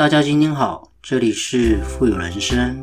大家今天好，这里是富有人生。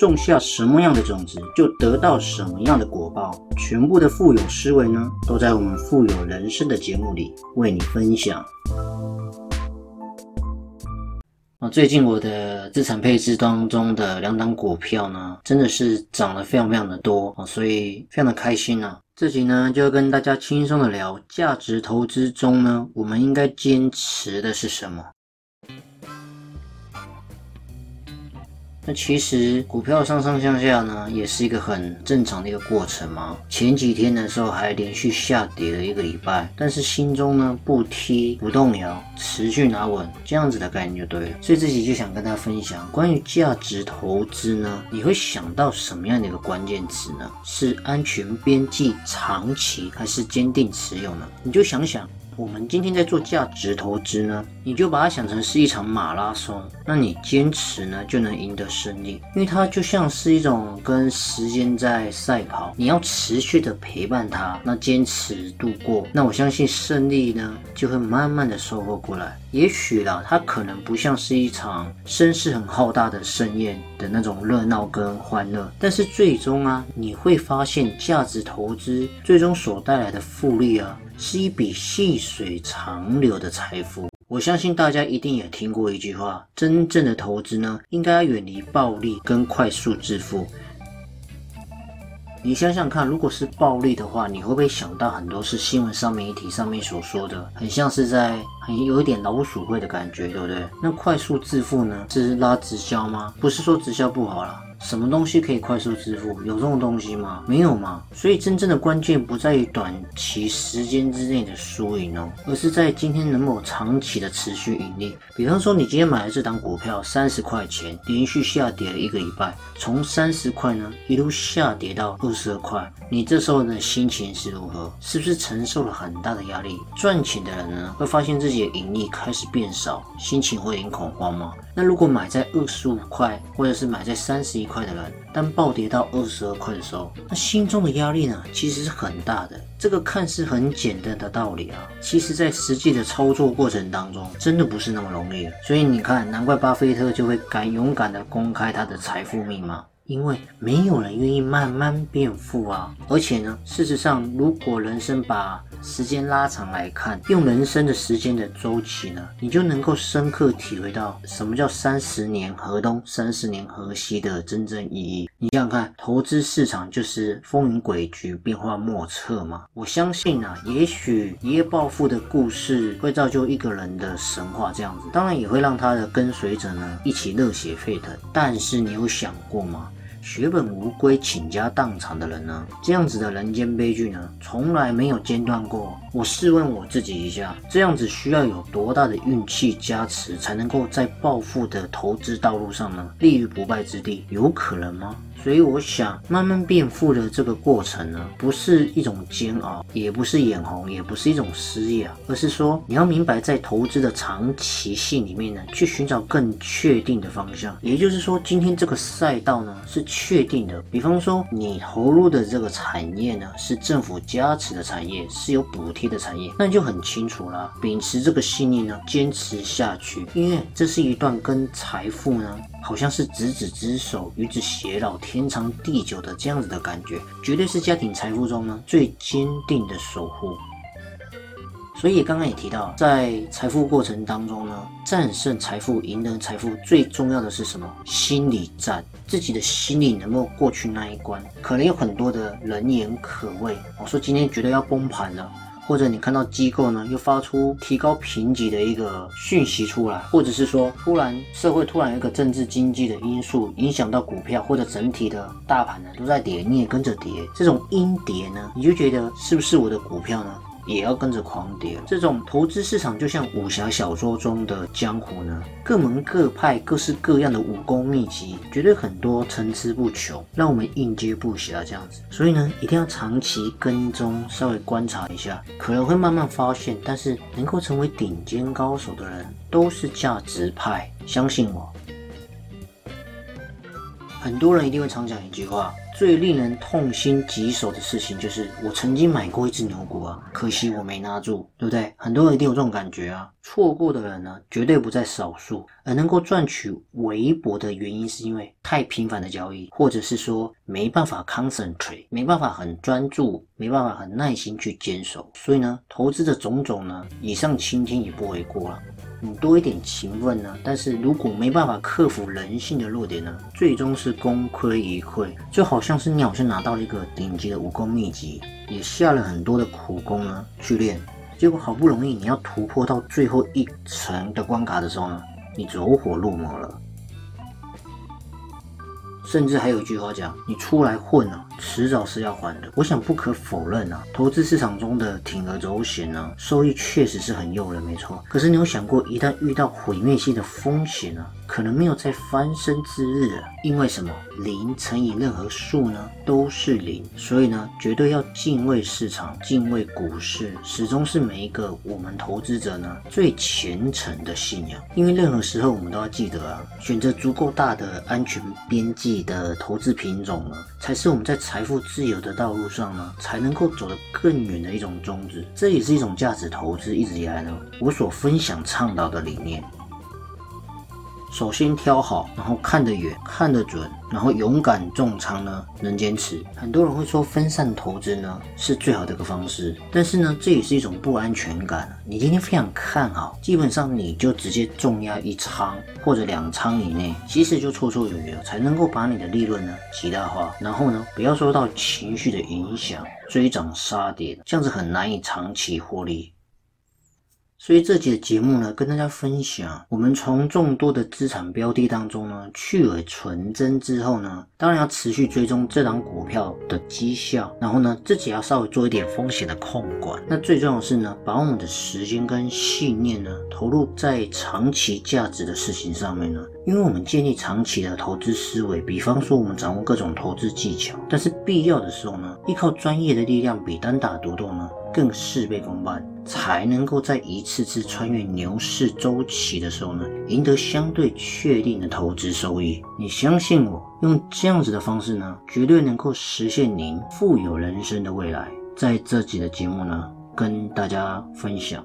种下什么样的种子，就得到什么样的果报。全部的富有思维呢，都在我们富有人生的节目里为你分享。啊，最近我的资产配置当中的两档股票呢，真的是涨得非常非常的多啊，所以非常的开心啊。这集呢，就跟大家轻松的聊价值投资中呢，我们应该坚持的是什么。那其实股票上上下下呢，也是一个很正常的一个过程嘛。前几天的时候还连续下跌了一个礼拜，但是心中呢不踢不动摇，持续拿稳，这样子的概念就对了。所以这集就想跟大家分享关于价值投资呢，你会想到什么样的一个关键词呢？是安全边际、长期，还是坚定持有呢？你就想想。我们今天在做价值投资呢，你就把它想成是一场马拉松，那你坚持呢就能赢得胜利，因为它就像是一种跟时间在赛跑，你要持续的陪伴它，那坚持度过，那我相信胜利呢就会慢慢的收获过来。也许啦，它可能不像是一场声势很浩大的盛宴的那种热闹跟欢乐，但是最终啊，你会发现价值投资最终所带来的复利啊。是一笔细水长流的财富。我相信大家一定也听过一句话：真正的投资呢，应该要远离暴利跟快速致富。你想想看，如果是暴利的话，你会不会想到很多是新闻上面媒体上面所说的，很像是在很有一点老鼠会的感觉，对不对？那快速致富呢，是拉直销吗？不是说直销不好了。什么东西可以快速支付？有这种东西吗？没有吗？所以真正的关键不在于短期时间之内的输赢哦，而是在今天能否长期的持续盈利。比方说，你今天买的这档股票三十块钱，连续下跌了一个礼拜，从三十块呢一路下跌到二十二块，你这时候的心情是如何？是不是承受了很大的压力？赚钱的人呢，会发现自己的盈利开始变少，心情会很恐慌吗？那如果买在二十五块，或者是买在三十一块的人，当暴跌到二十二块的时候，那心中的压力呢，其实是很大的。这个看似很简单的道理啊，其实在实际的操作过程当中，真的不是那么容易。所以你看，难怪巴菲特就会敢勇敢的公开他的财富密码。因为没有人愿意慢慢变富啊！而且呢，事实上，如果人生把时间拉长来看，用人生的时间的周期呢，你就能够深刻体会到什么叫三十年河东，三十年河西的真正意义。你想想看，投资市场就是风云诡谲、变化莫测嘛。我相信啊，也许一夜暴富的故事会造就一个人的神话，这样子，当然也会让他的跟随者呢一起热血沸腾。但是你有想过吗？血本无归、倾家荡产的人呢？这样子的人间悲剧呢，从来没有间断过。我试问我自己一下，这样子需要有多大的运气加持，才能够在暴富的投资道路上呢，立于不败之地？有可能吗？所以我想，慢慢变富的这个过程呢，不是一种煎熬，也不是眼红，也不是一种失业啊，而是说你要明白，在投资的长期性里面呢，去寻找更确定的方向。也就是说，今天这个赛道呢是确定的。比方说，你投入的这个产业呢是政府加持的产业，是有补贴的产业，那就很清楚了。秉持这个信念呢，坚持下去，因为这是一段跟财富呢。好像是执子之手，与子偕老，天长地久的这样子的感觉，绝对是家庭财富中呢最坚定的守护。所以刚刚也提到，在财富过程当中呢，战胜财富、赢得财富，最重要的是什么？心理战，自己的心理能够过去那一关。可能有很多的人言可畏，我说今天觉得要崩盘了。或者你看到机构呢又发出提高评级的一个讯息出来，或者是说突然社会突然一个政治经济的因素影响到股票或者整体的大盘呢都在跌，你也跟着跌，这种阴跌呢，你就觉得是不是我的股票呢也要跟着狂跌。这种投资市场就像武侠小说中的江湖呢，各门各派、各式各样的武功秘籍，绝对很多，层出不穷，让我们应接不暇这样子。所以呢，一定要长期跟踪，稍微观察一下，可能会慢慢发现。但是能够成为顶尖高手的人，都是价值派，相信我。很多人一定会常讲一句话：最令人痛心疾首的事情，就是我曾经买过一只牛股啊，可惜我没拿住，对不对？很多人一定有这种感觉啊。错过的人呢，绝对不在少数。而能够赚取微薄的原因，是因为太频繁的交易，或者是说没办法 concentrate，没办法很专注，没办法很耐心去坚守。所以呢，投资的种种呢，以上倾听也不为过了。你多一点勤奋呢，但是如果没办法克服人性的弱点呢，最终是功亏一篑。就好像是你好像拿到了一个顶级的武功秘籍，也下了很多的苦功呢去练，结果好不容易你要突破到最后一层的关卡的时候呢，你走火入魔了。甚至还有一句话讲：“你出来混啊，迟早是要还的。”我想不可否认啊，投资市场中的铤而走险呢，收益确实是很诱人，没错。可是你有想过，一旦遇到毁灭性的风险呢？可能没有再翻身之日了，因为什么？零乘以任何数呢，都是零。所以呢，绝对要敬畏市场，敬畏股市，始终是每一个我们投资者呢最虔诚的信仰。因为任何时候，我们都要记得啊，选择足够大的安全边的投资品种呢，才是我们在财富自由的道路上呢，才能够走得更远的一种宗旨。这也是一种价值投资一直以来呢，我所分享倡导的理念。首先挑好，然后看得远、看得准，然后勇敢重仓呢，能坚持。很多人会说分散投资呢是最好的一个方式，但是呢这也是一种不安全感。你今天非常看好，基本上你就直接重压一仓或者两仓以内，其实就绰绰有余了，才能够把你的利润呢极大化。然后呢不要受到情绪的影响，追涨杀跌，这样子很难以长期获利。所以这节节目呢，跟大家分享，我们从众多的资产标的当中呢，去伪存真之后呢，当然要持续追踪这档股票的绩效，然后呢，自己要稍微做一点风险的控管。那最重要的是呢，把我们的时间跟信念呢，投入在长期价值的事情上面呢，因为我们建立长期的投资思维，比方说我们掌握各种投资技巧，但是必要的时候呢，依靠专业的力量比单打独斗呢。更事倍功半，才能够在一次次穿越牛市周期的时候呢，赢得相对确定的投资收益。你相信我，用这样子的方式呢，绝对能够实现您富有人生的未来。在这集的节目呢，跟大家分享。